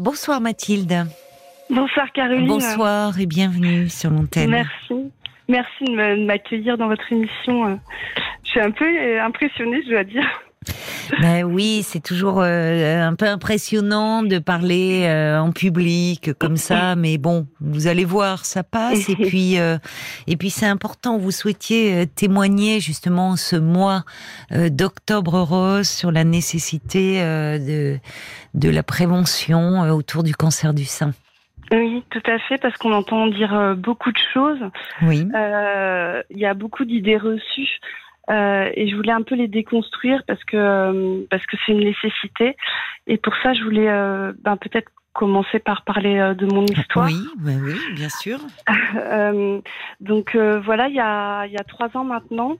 Bonsoir Mathilde. Bonsoir Caroline. Bonsoir et bienvenue sur l'antenne. Merci. Merci de m'accueillir dans votre émission. Je suis un peu impressionnée, je dois dire. Ben oui, c'est toujours euh, un peu impressionnant de parler euh, en public comme ça, mais bon, vous allez voir, ça passe. Et puis, euh, et puis c'est important. Vous souhaitiez témoigner justement ce mois d'octobre rose sur la nécessité de de la prévention autour du cancer du sein. Oui, tout à fait, parce qu'on entend dire beaucoup de choses. Oui. Il y a beaucoup d'idées reçues. Euh, et je voulais un peu les déconstruire parce que euh, parce que c'est une nécessité. Et pour ça, je voulais euh, ben, peut-être commencer par parler de mon histoire. Oui, ben oui, bien sûr. donc voilà, il y a il y a trois ans maintenant,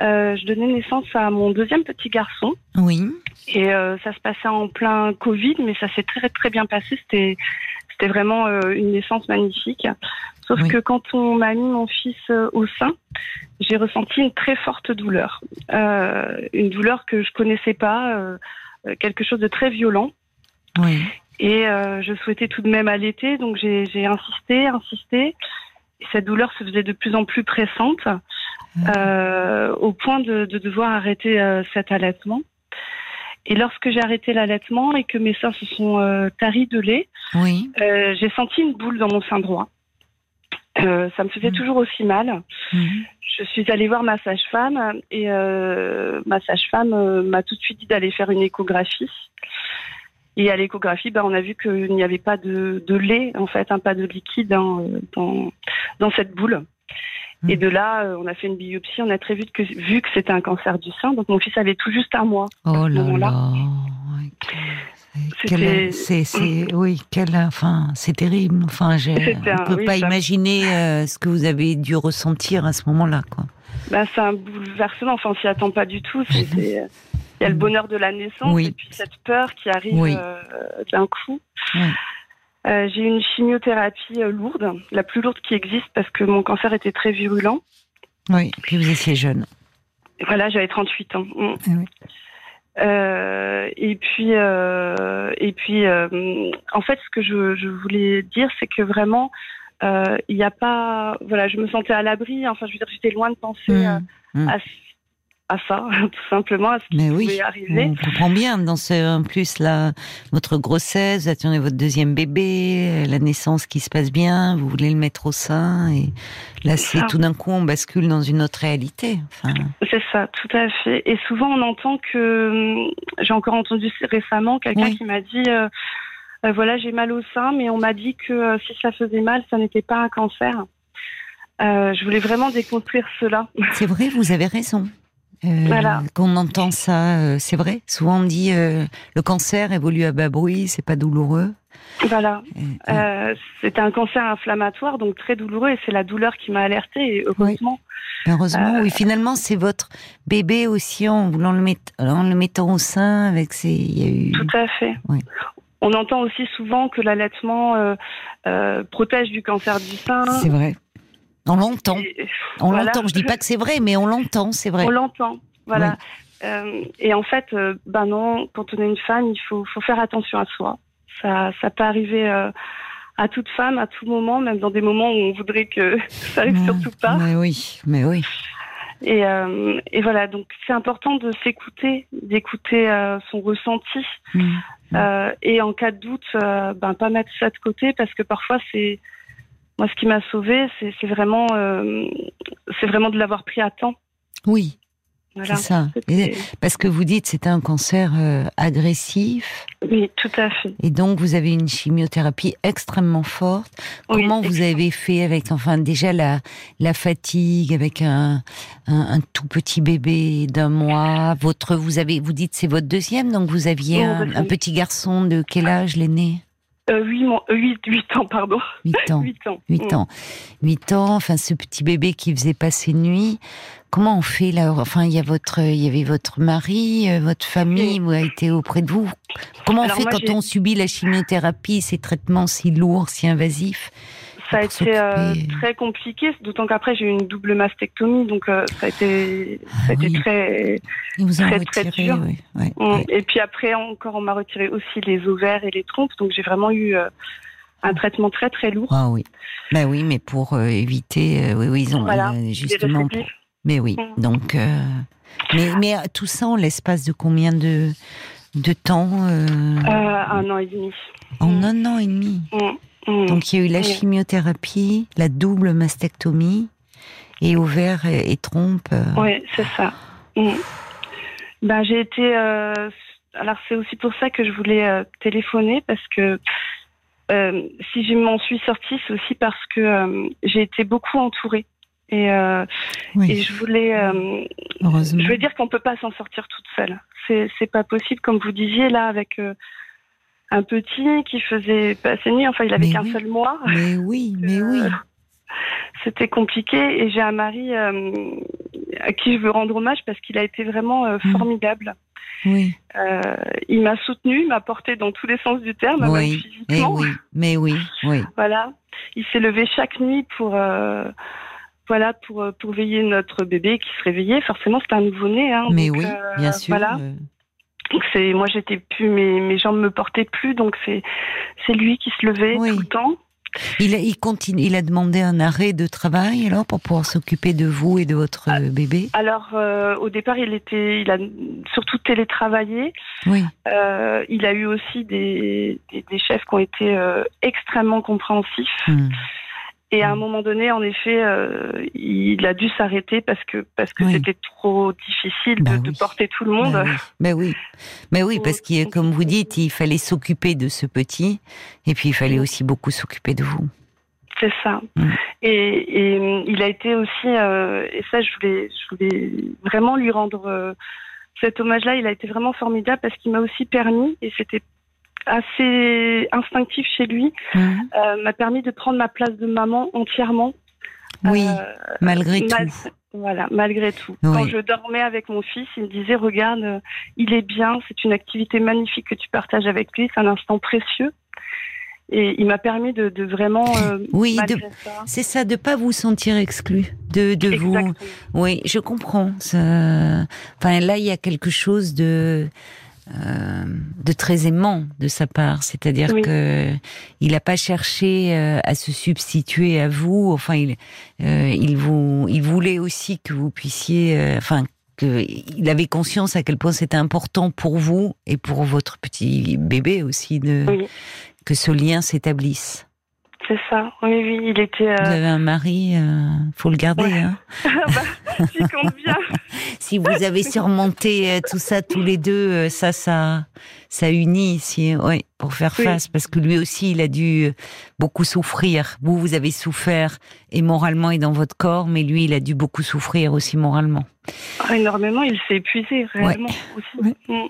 je donnais naissance à mon deuxième petit garçon. Oui. Et ça se passait en plein Covid, mais ça s'est très très bien passé. C'était c'était vraiment une naissance magnifique. Sauf que quand on m'a mis mon fils euh, au sein, j'ai ressenti une très forte douleur. Euh, une douleur que je connaissais pas, euh, quelque chose de très violent. Oui. Et je souhaitais tout de même allaiter, donc j'ai insisté, insisté. Et cette douleur se faisait de plus en plus pressante, au point de, de, devoir arrêter cet allaitement. Et lorsque j'ai arrêté l'allaitement et que mes seins se sont taris de lait, oui. j'ai senti une boule dans mon sein droit. Euh, ça me faisait mm. toujours aussi mal. Mm. Je suis allée voir ma sage-femme et euh, ma sage-femme euh, m'a tout de suite dit d'aller faire une échographie. Et à l'échographie, ben, on a vu qu'il n'y avait pas de, de, lait, en fait, un pas de liquide dans, dans, dans cette boule. Et mm. de là, on a fait une biopsie. On a très vite que, vu que c'était un cancer du sein. Donc mon fils avait tout juste un mois. Oh là là. C'est, c'est, oui, quel, enfin, c'est terrible. Enfin, je ne peux pas imaginer euh, ce que vous avez dû ressentir à ce moment-là, quoi. Bah, c'est un bouleversement. Enfin, on s'y attend pas du tout. C'est, il y a le bonheur de la naissance et puis cette peur qui arrive euh, d'un coup. Euh, j'ai eu une chimiothérapie lourde, la plus lourde qui existe parce que mon cancer était très virulent. Oui, puis vous étiez jeune. Voilà, j'avais 38 ans. Mm. Euh, et puis, euh, et puis, euh, en fait, ce que je, je voulais dire, c'est que vraiment, il n'y a pas, voilà, je me sentais à l'abri. Enfin, je veux dire, j'étais loin de penser mmh. Mmh. à à ça, tout simplement, à ce qui Mais oui, pouvait arriver. On comprend bien. Dans ce, en plus, là, votre grossesse, vous attendez votre deuxième bébé, la naissance qui se passe bien, vous voulez le mettre au sein, et là, c'est tout d'un coup, on bascule dans une autre réalité. Enfin... C'est ça, tout à fait. Et souvent, on entend que, hum, j'ai encore entendu récemment quelqu'un qui m'a dit, euh, euh, voilà, j'ai mal au sein, mais on m'a dit que euh, si ça faisait mal, ça n'était pas un cancer. je voulais vraiment déconstruire cela. C'est vrai, vous avez raison. Euh, voilà. Qu'on entend ça, euh, c'est vrai. Souvent on dit euh, le cancer évolue à bas bruit, c'est pas douloureux. Voilà. c'est un cancer inflammatoire, donc très douloureux, et c'est la douleur qui m'a alertée. Et heureusement. Heureusement, oui. Finalement, c'est votre bébé aussi en voulant le mettre, en le mettant au sein avec ses. Il y a eu... Tout à fait. Oui. On entend aussi souvent que l'allaitement protège du cancer du sein. C'est vrai. On l'entend. On l'entend. Je dis pas que c'est vrai, mais on l'entend, c'est vrai. On l'entend. Voilà. Euh, et en fait, euh, ben non, quand on est une femme, il faut, faut faire attention à soi. Ça, ça peut arriver euh, à toute femme, à tout moment, même dans des moments où on voudrait que ça arrive surtout pas. Mais oui, mais oui. Et, et voilà, donc c'est important de s'écouter, d'écouter son ressenti. Mmh. et en cas de doute, ben pas mettre ça de côté parce que parfois c'est moi, ce qui m'a sauvée, c'est vraiment, euh, c'est vraiment de l'avoir pris à temps. Oui. C'est ça. parce que vous dites c'est un cancer euh, agressif. Oui, tout à fait. Et donc vous avez une chimiothérapie extrêmement forte. Comment vous avez fait avec enfin déjà la la fatigue avec un, un, tout petit bébé d'un mois? Votre vous avez vous dites c'est votre deuxième donc vous aviez un, un, petit garçon de quel âge l'aîné? 8, 8, 8, ans, pardon. 8 ans. 8 ans. 8 ans. 8 ans, enfin, ce petit bébé qui faisait passer nuit. Comment on fait là? Enfin, il y a votre, il y avait votre mari, euh, votre famille, a été auprès de vous. Comment on fait quand on subit la chimiothérapie, ces traitements si lourds, si invasifs? Ça a été euh, très compliqué, d'autant qu'après j'ai eu une double mastectomie, donc euh, ça a été, ça a été ah très, très, très dur. Mm. Et puis après encore, on m'a retiré aussi les ovaires et les trompes, donc j'ai vraiment eu euh, un traitement très très lourd. Ah oui, bah oui, mais pour éviter, oui, oui, ils ont justement. Mais oui, mm. donc, mais, mais tout ça en l'espace de combien de de temps Un an et demi. En mm. un an et demi? Mm. Donc il y a eu la chimiothérapie, la double mastectomie et ovaire et, trompe. Euh. Oui, c'est ça. Mm. Ben, j'ai été. Euh, alors c'est aussi pour ça que je voulais euh, téléphoner parce que si je m'en suis sortie, c'est aussi parce que j'ai été beaucoup entourée. Et, et je voulais. je veux dire qu'on peut pas s'en sortir toute seule. C'est pas possible, comme vous disiez là avec un petit qui faisait passer nuit. Enfin, il avait qu'un seul mois. Mais oui, mais oui. Euh, c'était compliqué et j'ai un mari euh, à qui je veux rendre hommage parce qu'il a été vraiment euh, mm. formidable. Oui. il m'a soutenu, m'a porté dans tous les sens du terme, oui. même physiquement. oui, mais oui, oui. Voilà. Il s'est levé chaque nuit pour voilà pour pour veiller notre bébé qui se réveillait. Forcément, c'était un nouveau-né. Hein, mais oui, bien sûr. Voilà. Donc c'est moi j'étais plus mes mes jambes me portaient plus donc c'est c'est lui qui se levait tout le temps. Il a, il continue, il a demandé un arrêt de travail alors pour pouvoir s'occuper de vous et de votre ah, bébé? Alors euh, au départ il était, il a surtout télétravaillé. Oui. Euh, il a eu aussi des, des, chefs qui ont été euh, extrêmement compréhensifs. Hmm. Et à un mm. moment donné, en effet, euh, il a dû s'arrêter parce que parce que c'était trop difficile de, bah porter tout le monde. Bah mais oui, mais oui, parce que comme vous dites, il fallait s'occuper de ce petit, et puis il fallait aussi beaucoup s'occuper de vous. C'est ça. Mm. Et, et, il a été aussi, euh, et ça, je voulais, je voulais vraiment lui rendre euh, cet hommage-là. Il a été vraiment formidable parce qu'il m'a aussi permis, et c'était assez instinctif chez lui, mhm. euh, m'a permis de prendre ma place de maman entièrement. Oui, euh, malgré tout. Voilà, malgré tout. Quand je dormais avec mon fils, il me disait regarde, euh, il est bien, c'est une activité magnifique que tu partages avec lui, c'est un instant précieux. Et il m'a permis de, vraiment. oui, c'est ça, de pas vous sentir exclu de, de vous. Oui, je comprends. Enfin, là, il y a quelque chose de euh, de très aimant de sa part, c'est-à-dire que il n'a pas cherché euh, à se substituer à vous. Enfin, il, euh, il vous, il voulait aussi que vous puissiez, enfin, que il avait conscience à quel point c'était important pour vous et pour votre petit bébé aussi de que ce lien s'établisse. C'est ça, oui, oui, il était. Vous avez un mari, faut le garder. Hein. bah, compte bien. si vous avez surmonté euh, tout ça tous les deux, euh, ça, ça, ça unit ici, oui, pour faire face, parce que lui aussi, il a dû euh, beaucoup souffrir. Vous, vous avez souffert et moralement et dans votre corps, mais lui, il a dû beaucoup souffrir aussi moralement. Ah, énormément, il s'est épuisé réellement aussi. Mm. Mm.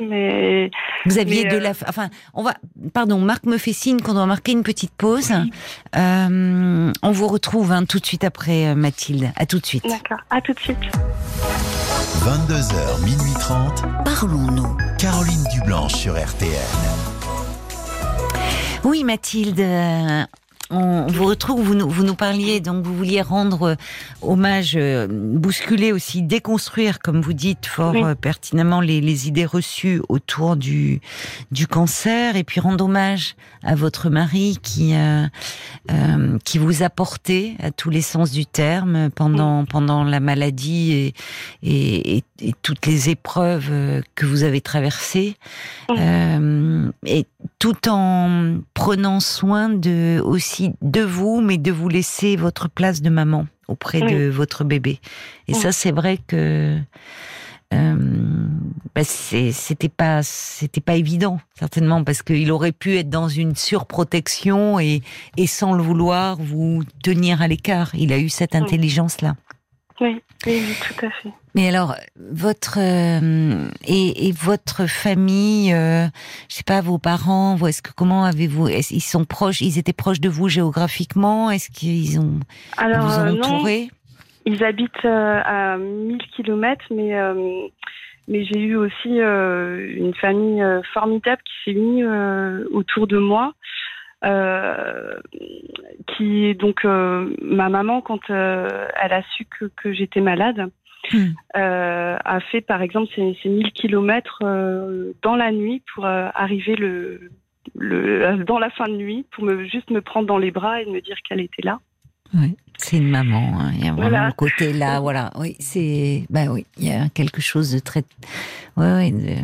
Mais vous aviez de la, enfin, on va, pardon, Marc me fait signe qu'on doit marquer une petite pause. on vous retrouve hein, tout de suite après Mathilde. À tout de suite. D'accord. À tout de suite. 22h, minuit 30. Parlons-nous. Caroline Dublanche sur RTN. Oui, Mathilde, on vous retrouve, vous nous, vous nous parliez, donc vous vouliez rendre euh, hommage, euh, bousculer aussi, déconstruire, comme vous dites fort euh, pertinemment, les, les, idées reçues autour du, du cancer, et puis rendre hommage à votre mari qui, euh, qui vous a porté à tous les sens du terme pendant, pendant la maladie et, et, et, et, toutes les épreuves que vous avez traversées, et tout en prenant soin de aussi de vous, mais de vous laisser votre place de maman auprès de votre bébé. Et ça, c'est vrai que euh, bah, c'était pas c'était pas évident certainement parce qu'il aurait pu être dans une surprotection et, et sans le vouloir vous tenir à l'écart. Il a eu cette intelligence là. Oui, oui, tout à fait. Mais alors, votre euh, et, votre famille, euh, je sais pas, vos parents, est-ce que comment avez-vous Ils sont proches, ils étaient proches de vous géographiquement? Est-ce qu'ils ont alors, vous ont entouré? Ils habitent euh, à 1000 km, mais mais j'ai eu aussi une famille formidable qui s'est unie autour de moi. Euh, qui donc euh, ma maman quand euh, elle a su que, que j'étais malade Hmm. a fait par exemple ces, ces 1000 kilomètres dans la nuit pour arriver le, le dans la fin de nuit pour me juste me prendre dans les bras et me dire qu'elle était là. Oui, c'est une maman. Hein. Il y a vraiment Voilà. le côté là, voilà. Oui, c'est, bah oui, il y a quelque chose de très, ouais, ouais, de...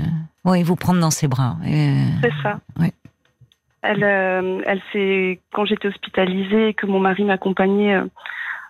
ouais, vous prendre dans ses bras. Euh, C'est ça. Ouais. Elle, euh, elle s'est, quand j'étais hospitalisée et que mon mari m'accompagnait, euh,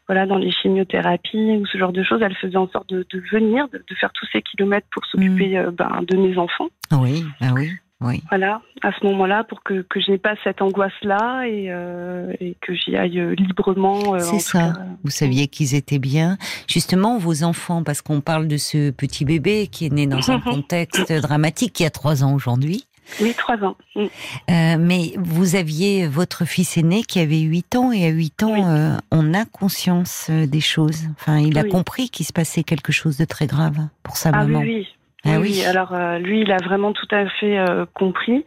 voilà, dans les chimiothérapies ou ce genre de choses, elle faisait en sorte de, de venir, de, de faire tous ces kilomètres pour s'occuper euh, ben, de mes enfants. Oui, bah oui, oui. Voilà, à ce moment-là, pour que, que je n'ai pas cette angoisse-là et, euh, et que j'y aille euh, librement. euh, en C'est ça. cas. Vous saviez qu'ils étaient bien. Justement, vos enfants, parce qu'on parle de ce petit bébé qui est né dans un contexte dramatique, qui a trois ans aujourd'hui. Oui, trois ans. Mm. Euh, mais vous aviez votre fils aîné qui avait 8 ans et à 8 ans, Oui. euh, on a conscience euh, des choses. Enfin, il a Oui. compris qu'il se passait quelque chose de très grave pour sa Ah maman. oui, oui. Ah oui, alors euh, lui, il a vraiment tout à fait compris.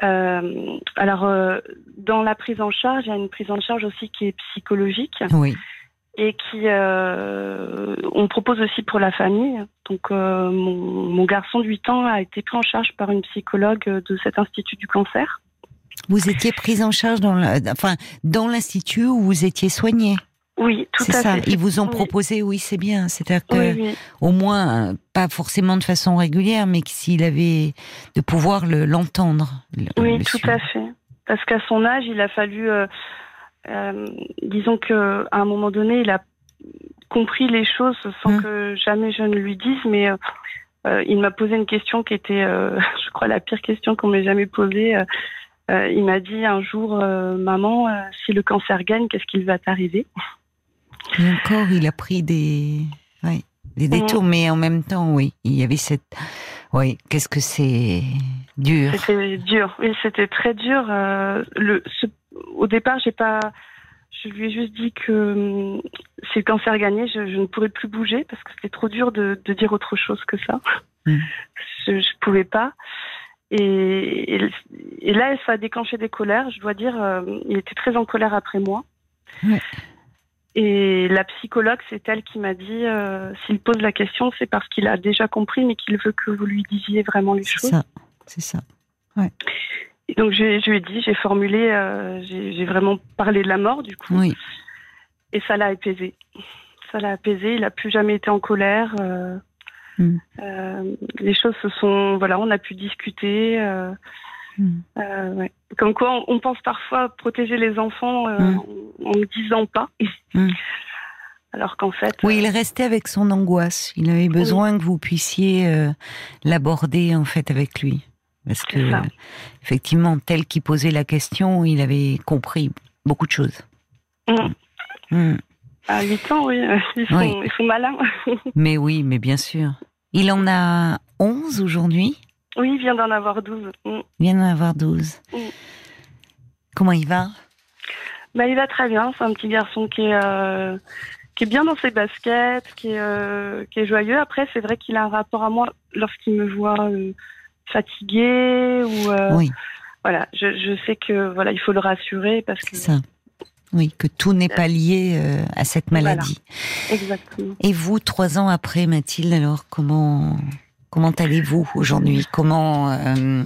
Ah alors, dans la prise en charge, il y a une prise en charge aussi qui est psychologique Oui. Et qui, euh, on propose aussi pour la famille. Donc, euh, mon, mon garçon de 8 ans a été pris en charge par une psychologue de cet institut du cancer. Vous étiez prise en charge dans la- enfin, dans l'institut où vous étiez soignée. Oui, tout à ça. fait. Ils vous ont proposé, oui, c'est bien. C'est-à-dire que, Oui, oui. au moins, pas forcément de façon régulière, mais que s'il avait de pouvoir le- l'entendre. le- Oui, le tout suivre. à fait. Parce qu'à son âge, il a fallu, euh, euh, disons que à un moment donné, il a compris les choses sans Mm. que jamais je ne lui dise, mais euh, euh, il m'a posé une question qui était, euh, je crois, la pire question qu'on m'ait jamais posée. Il m'a dit un jour, maman, si le cancer gagne, qu'est-ce qu'il va t'arriver? Et encore, il a pris des, ouais, des Mm. détours, mais en même temps, oui, il y avait cette, oui, qu'est-ce que c'est dur. C'était dur. Oui, c'était très dur. Le, ce- au départ, j'ai pas. Je lui ai juste dit que hum, si le cancer gagnait, je, je ne pourrais plus bouger parce que c'était trop dur de, de dire autre chose que ça. Mm. Je, je pouvais pas. Et, et, et là, ça a déclenché des colères. Je dois dire, euh, il était très en colère après moi. Ouais. Et la psychologue, c'est elle qui m'a dit, euh, s'il pose la question, c'est parce qu'il a déjà compris, mais qu'il veut que vous lui disiez vraiment les C'est choses. ça, c'est ça. Et donc je, je lui ai dit, j'ai formulé, euh, j'ai j'ai vraiment parlé de la mort du coup, Oui, et ça l'a apaisé. Ça l'a apaisé. Il a plus jamais été en colère. euh, Mm. euh, les choses se sont, voilà, on a pu discuter. euh, Mm. euh, ouais. Comme quoi, on, on pense parfois protéger les enfants euh, Mm. en ne disant pas, alors qu'en fait, oui, il restait avec son angoisse. Il avait besoin que vous puissiez l'aborder en fait avec lui, parce que ça. effectivement, tel qu'il posait la question, il avait compris beaucoup de choses. Mm. Mm. à 8 ans, oui, ils sont, Oui. ils sont malins. Mais oui, mais bien sûr. Il en a 11 aujourd'hui? oui, il vient d'en avoir 12. Mm. Il vient d'en avoir 12. Mm. Comment il va? Bah, il va très bien. C'est un petit garçon qui est, euh, qui est bien dans ses baskets, qui est, euh, qui est joyeux. Après, c'est vrai qu'il a un rapport à moi lorsqu'il me voit euh, fatigué ou euh, Oui, voilà. Je, je sais que voilà, il faut le rassurer parce que ça. Oui, que tout n'est pas lié euh, à cette Voilà. maladie. exactement. Et vous, trois ans après, Mathilde, alors comment comment allez-vous aujourd'hui? Comment euh,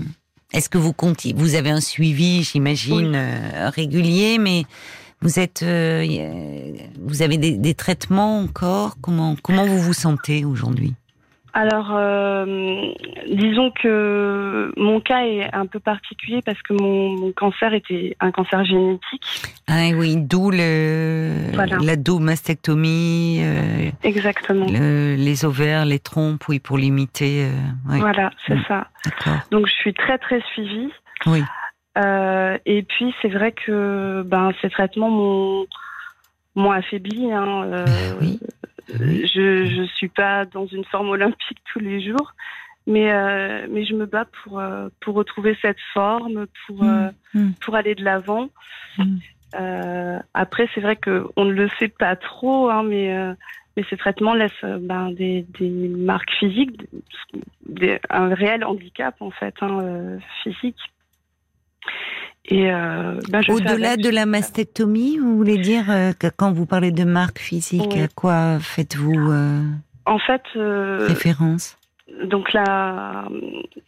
est-ce que vous comptez Vous avez un suivi, j'imagine, euh, régulier, mais vous êtes, euh, a- vous avez des, des traitements encore? Comment comment vous vous sentez aujourd'hui? Alors, euh, disons que mon cas est un peu particulier parce que mon, mon cancer était un cancer génétique. Ah oui, d'où le Voilà. la domastectomie, euh, Exactement. le- les ovaires, les trompes, oui, pour limiter. euh, oui, Voilà, c'est Mm. ça. Donc, je suis très très suivie. Oui, et puis c'est vrai que ben ces traitements m'ont affaibli. Hein, oui. Je je suis pas dans une forme olympique tous les jours, mais euh, mais je me bats pour euh, pour retrouver cette forme, pour euh, Mm. pour aller de l'avant. Mm. Après c'est vrai que on ne le sait pas trop, hein, mais mais ces traitements laissent ben, des, des marques physiques, des- un réel handicap en fait, hein, physique. Et euh, ben, fais Au-delà de la mastectomie, vous voulez dire euh, que quand vous parlez de marque physique, Oui. à quoi faites-vous euh, En fait, euh, référence? donc là,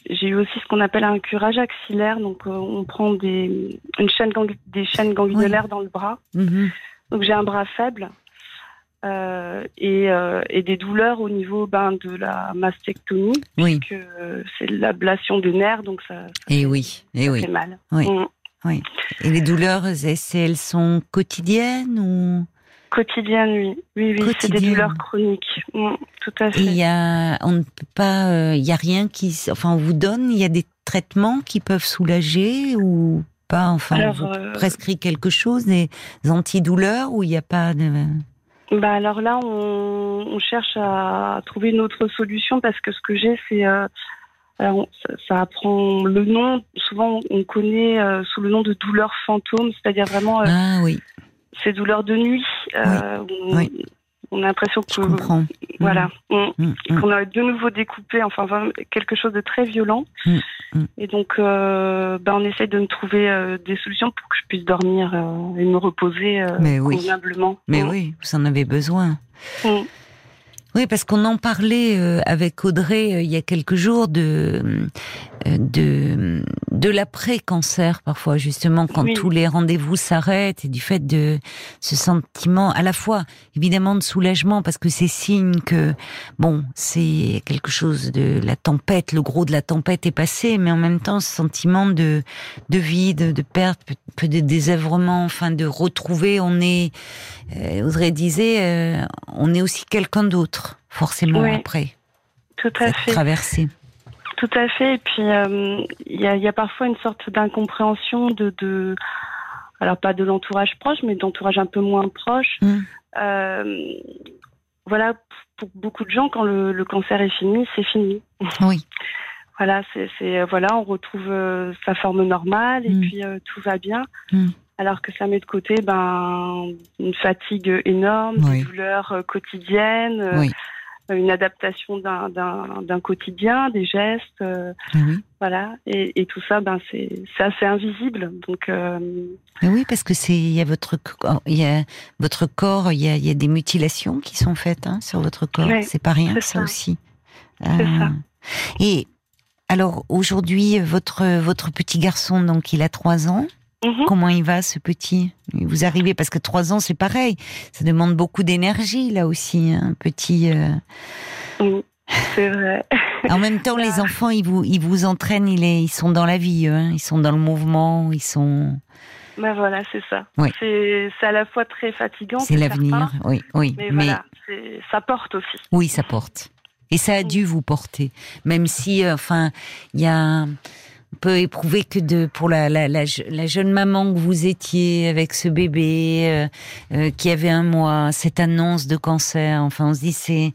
j'ai eu aussi ce qu'on appelle un curage axillaire. Donc, on prend des, une chaîne des chaînes ganglionnaires dans le bras. Mhm. Donc, j'ai un bras faible euh, et, euh, et des douleurs au niveau ben, de la mastectomie, Oui, euh, c'est l'ablation des nerfs, donc ça, et oui, et ça oui. fait mal. Oui. Mm. Et les douleurs, elles sont quotidiennes ou? Quotidienne, oui. Oui, oui, c'est des douleurs chroniques. Mm, tout à fait. il y a, on ne peut pas, euh, il y a rien qui, enfin, on vous donne, il y a des traitements qui peuvent soulager ou pas, enfin, Alors, on vous euh, prescrit quelque chose, des antidouleurs ou il n'y a pas de. Bah alors là, on, on cherche à trouver une autre solution parce que ce que j'ai, c'est euh, on- ça, ça prend le nom. Souvent, on connaît euh, sous le nom de douleurs fantômes, c'est-à-dire vraiment euh, Ah oui, ces douleurs de nuit. euh, on, oui. on a l'impression que voilà, on- Mm, mm. qu'on a de nouveau découpé, enfin quelque chose de très violent. Mm, mm. Et donc, euh, bah, on essaye de me trouver euh, des solutions pour que je puisse dormir euh, et me reposer Mais oui. convenablement. Mais Mm. oui, vous en avez besoin. Oui, parce qu'on en parlait euh, avec Audrey euh, il y a quelques jours de euh, de de l'après-cancer parfois justement quand Oui. tous les rendez-vous s'arrêtent et du fait de ce sentiment à la fois évidemment de soulagement parce que c'est signe que bon c'est quelque chose de la tempête le gros de la tempête est passé mais en même temps ce sentiment de de vide de perte peu- peu de désœuvrement enfin de retrouver on est euh, Audrey disait euh, on est aussi quelqu'un d'autre forcément Oui. après Tout à fait. traversée Tout à fait. Et puis, euh, il y, a, il y a parfois une sorte d'incompréhension de, de, alors pas de l'entourage proche, mais d'entourage un peu moins proche. Mm. Euh, voilà, pour beaucoup de gens, quand le, le cancer est fini, c'est fini. oui Voilà, c'est, c'est euh, voilà, on retrouve euh, sa forme normale et Mm. puis tout va bien. Mm. Alors que ça met de côté ben une fatigue énorme, Oui. des douleurs euh, quotidiennes, euh, Oui. une adaptation d'un, d'un, d'un quotidien, des gestes. euh, oui. voilà, et, et tout ça, ben c'est c'est assez invisible. Donc euh, Mais oui, parce que c'est il y a votre corps, il y a votre corps, il y a, il y a des mutilations qui sont faites hein, sur votre corps. Oui, c'est pas rien, c'est ça, ça. aussi. C'est ça. Et alors aujourd'hui, votre votre petit garçon, donc il a trois ans. Mhm. Comment il va, ce petit? Vous arrivez parce que trois ans, c'est pareil. Ça demande beaucoup d'énergie là aussi, un petit. euh. Oui, c'est vrai. En même temps, les enfants, ils vous ils vous entraînent, ils, ils sont dans la vie, hein. ils sont dans le mouvement, ils sont. ben voilà, c'est ça. Oui. C'est à la fois très fatigant. C'est l'avenir, oui, oui. Mais, mais voilà, c'est- ça porte aussi. Oui, ça porte. Et ça a dû vous porter, même si, euh, enfin, il y a, peut éprouver que de pour la, la, la, je- la jeune maman que vous étiez avec ce bébé euh, euh, qui avait un mois, cette annonce de cancer. Enfin, on se dit c'est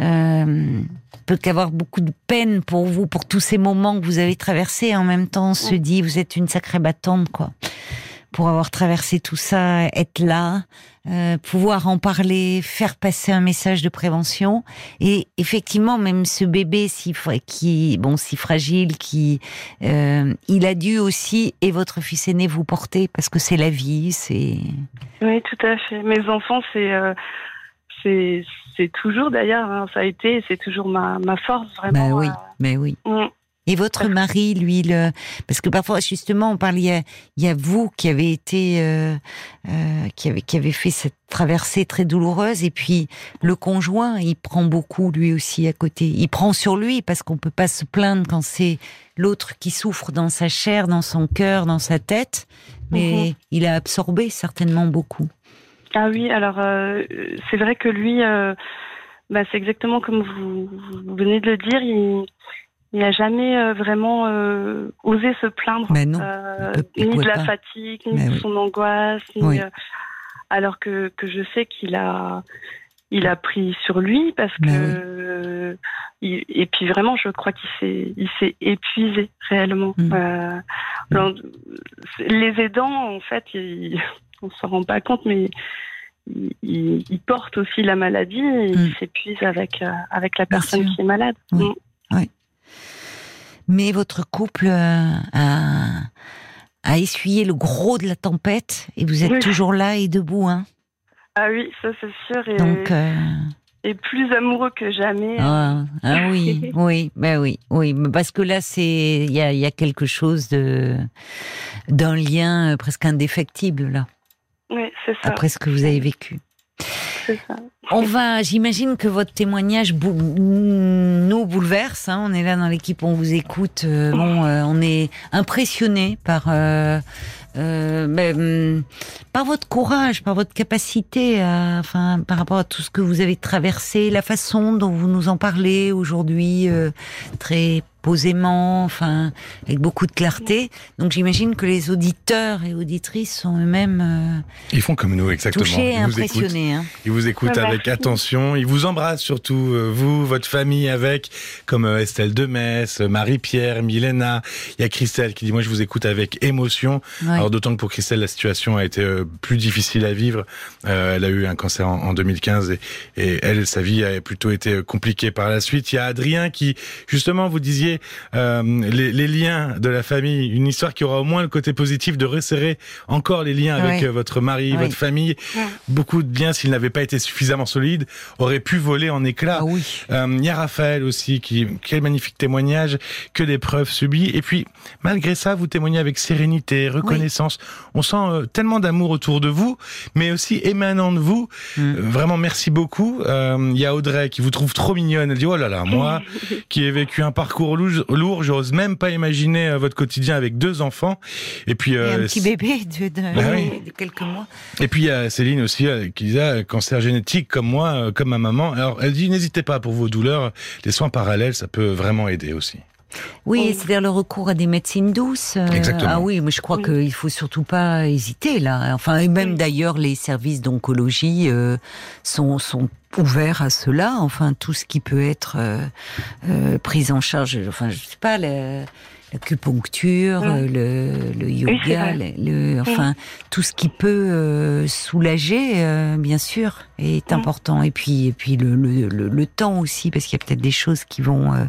euh, peut qu'avoir beaucoup de peine pour vous pour tous ces moments que vous avez traversés. En même temps, on se dit vous êtes une sacrée battante, quoi. Pour avoir traversé tout ça, être là, euh, pouvoir en parler, faire passer un message de prévention. Et effectivement, même ce bébé si qui bon si fragile, qui euh, il a dû aussi et votre fils aîné vous porter parce que c'est la vie, c'est Oui, tout à fait. Mes enfants, c'est euh, c'est toujours d'ailleurs, hein, ça a été, c'est toujours ma, ma force vraiment. bah oui, euh, mais oui. mm. Et votre mari, lui, le... parce que parfois, justement, on parle, il y a, il y a vous qui avez été, euh, euh, qui avez, qui avez fait cette traversée très douloureuse, et puis le conjoint, il prend beaucoup lui aussi à côté. Il prend sur lui parce qu'on peut pas se plaindre quand c'est l'autre qui souffre dans sa chair, dans son cœur, dans sa tête, mais Mhm. il a absorbé certainement beaucoup. Ah oui, alors euh, c'est vrai que lui, bah, c'est exactement comme vous, vous venez de le dire, il il n'a jamais euh, vraiment euh, osé se plaindre, Mais non, euh, il il ni de la pas. fatigue, ni Mais de oui. son angoisse, ni, Oui. euh, alors que, que je sais qu'il a il a pris sur lui parce que il- et puis vraiment je crois qu'il s'est il s'est épuisé réellement. Mm. Alors, les aidants en fait ils, on s'en rend pas compte mais ils, ils- ils portent aussi la maladie et Mm. ils s'épuisent avec euh, avec la personne qui est malade. Oui. Mm. Mais votre couple euh, a, à essuyer le gros de la tempête et vous êtes Oui. toujours là et debout. Hein. Ah oui, ça c'est sûr. Et, Donc, euh, et plus amoureux que jamais. ah, ah oui, oui, ben oui, oui, parce que là, c'est il y a, il y a quelque chose de d'un lien euh, presque indéfectible là, Oui, c'est ça. après ce que vous avez vécu. On va, j'imagine que votre témoignage bou- nous bouleverse. hein. On est là dans l'équipe, on vous écoute. euh, bon, euh, on est impressionné par, euh, ben, hum, par votre courage, par votre capacité, enfin, par rapport à tout ce que vous avez traversé, la façon dont vous nous en parlez aujourd'hui, très posément, enfin, avec beaucoup de clarté. Donc, j'imagine que les auditeurs et auditrices sont eux-mêmes euh, Ils font comme nous, exactement. touchés et Ils vous écoutent. hein. Ils vous écoutent Ouais, avec merci. attention. Ils vous embrassent surtout, euh, vous, votre famille avec, comme euh, Estelle Demès, Marie-Pierre, Milena. Il y a Christelle qui dit, moi, je vous écoute avec émotion. Ouais. Alors, d'autant que pour Christelle, la situation a été plus difficile à vivre. Euh, elle a eu un cancer en, en 2015 et, et elle, sa vie a plutôt été compliquée par la suite. Il y a Adrien qui, justement, vous disiez, euh, les, les liens de la famille, une histoire qui aura au moins le côté positif de resserrer encore les liens avec Ouais. euh, votre mari, votre famille. Ouais. Beaucoup de liens, s'ils n'avaient pas été suffisamment solides, auraient pu voler en éclats. Ah oui. Euh, Il y a Raphaël aussi, qui quel magnifique témoignage, que d'épreuves subies. Et puis, malgré ça, vous témoignez avec sérénité, reconnaissance. On sent euh, tellement d'amour autour de vous, mais aussi émanant de vous. Mm. Vraiment, merci beaucoup. Il y a Audrey qui vous trouve trop mignonne. Elle dit, oh là là, moi, qui ai vécu un parcours lourd, j'ose même pas imaginer euh, votre quotidien avec deux enfants. Et puis, Et un euh, petit bébé de, de, Bah oui. de quelques mois. et puis il y a Céline aussi euh, qui disait cancer génétique comme moi, euh, comme ma maman. Alors elle dit n'hésitez pas pour vos douleurs, les soins parallèles ça peut vraiment aider aussi. Oui, Oh. c'est-à-dire le recours à des médecines douces. Exactement. Ah oui, mais je crois Oui. qu'il faut surtout pas hésiter là. Enfin, et même Oui. d'ailleurs, les services d'oncologie euh, sont, sont ouverts à cela. Enfin, tout ce qui peut être euh, euh, pris en charge. Enfin, je sais pas. La, l'acupuncture, Mm. euh, le, le yoga, le, le- enfin tout ce qui peut euh, soulager, euh, bien sûr, est Mm. important. Et puis, et puis le, le, temps aussi, parce qu'il y a peut-être des choses qui vont euh,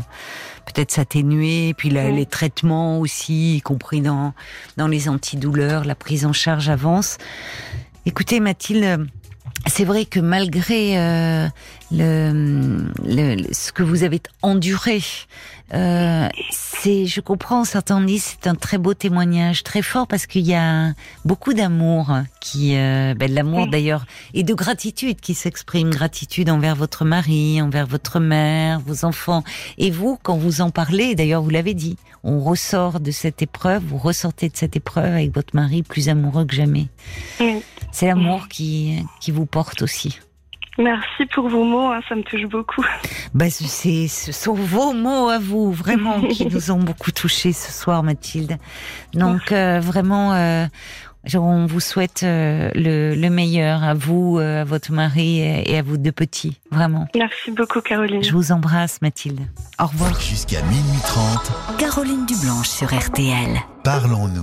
peut-être s'atténuer. Puis la- Mm. les traitements aussi, y compris dans dans les antidouleurs, la prise en charge avance. Écoutez, Mathilde. C'est vrai que malgré euh, le, ce que vous avez enduré, euh, c'est, je comprends, certains disent c'est un très beau témoignage, très fort parce qu'il y a beaucoup d'amour qui, euh, ben, de l'amour Oui. d'ailleurs et de gratitude qui s'exprime, gratitude envers votre mari, envers votre mère, vos enfants et vous quand vous en parlez. D'ailleurs, vous l'avez dit, on ressort de cette épreuve, vous ressortez de cette épreuve avec votre mari plus amoureux que jamais. Oui. C'est l'amour qui qui vous porte aussi. Merci pour vos mots, hein, ça me touche beaucoup. Bah, c'est, ce sont vos mots à vous, vraiment, qui nous ont beaucoup touchés ce soir, Mathilde. Donc, euh, vraiment, euh, on vous souhaite euh, le, le meilleur à vous, euh, à votre mari et, et à vous deux petits, vraiment. Merci beaucoup, Caroline. Je vous embrasse, Mathilde. Au revoir. Jusqu'à minuit 30, Caroline Dublanche sur RTL. parlons-nous.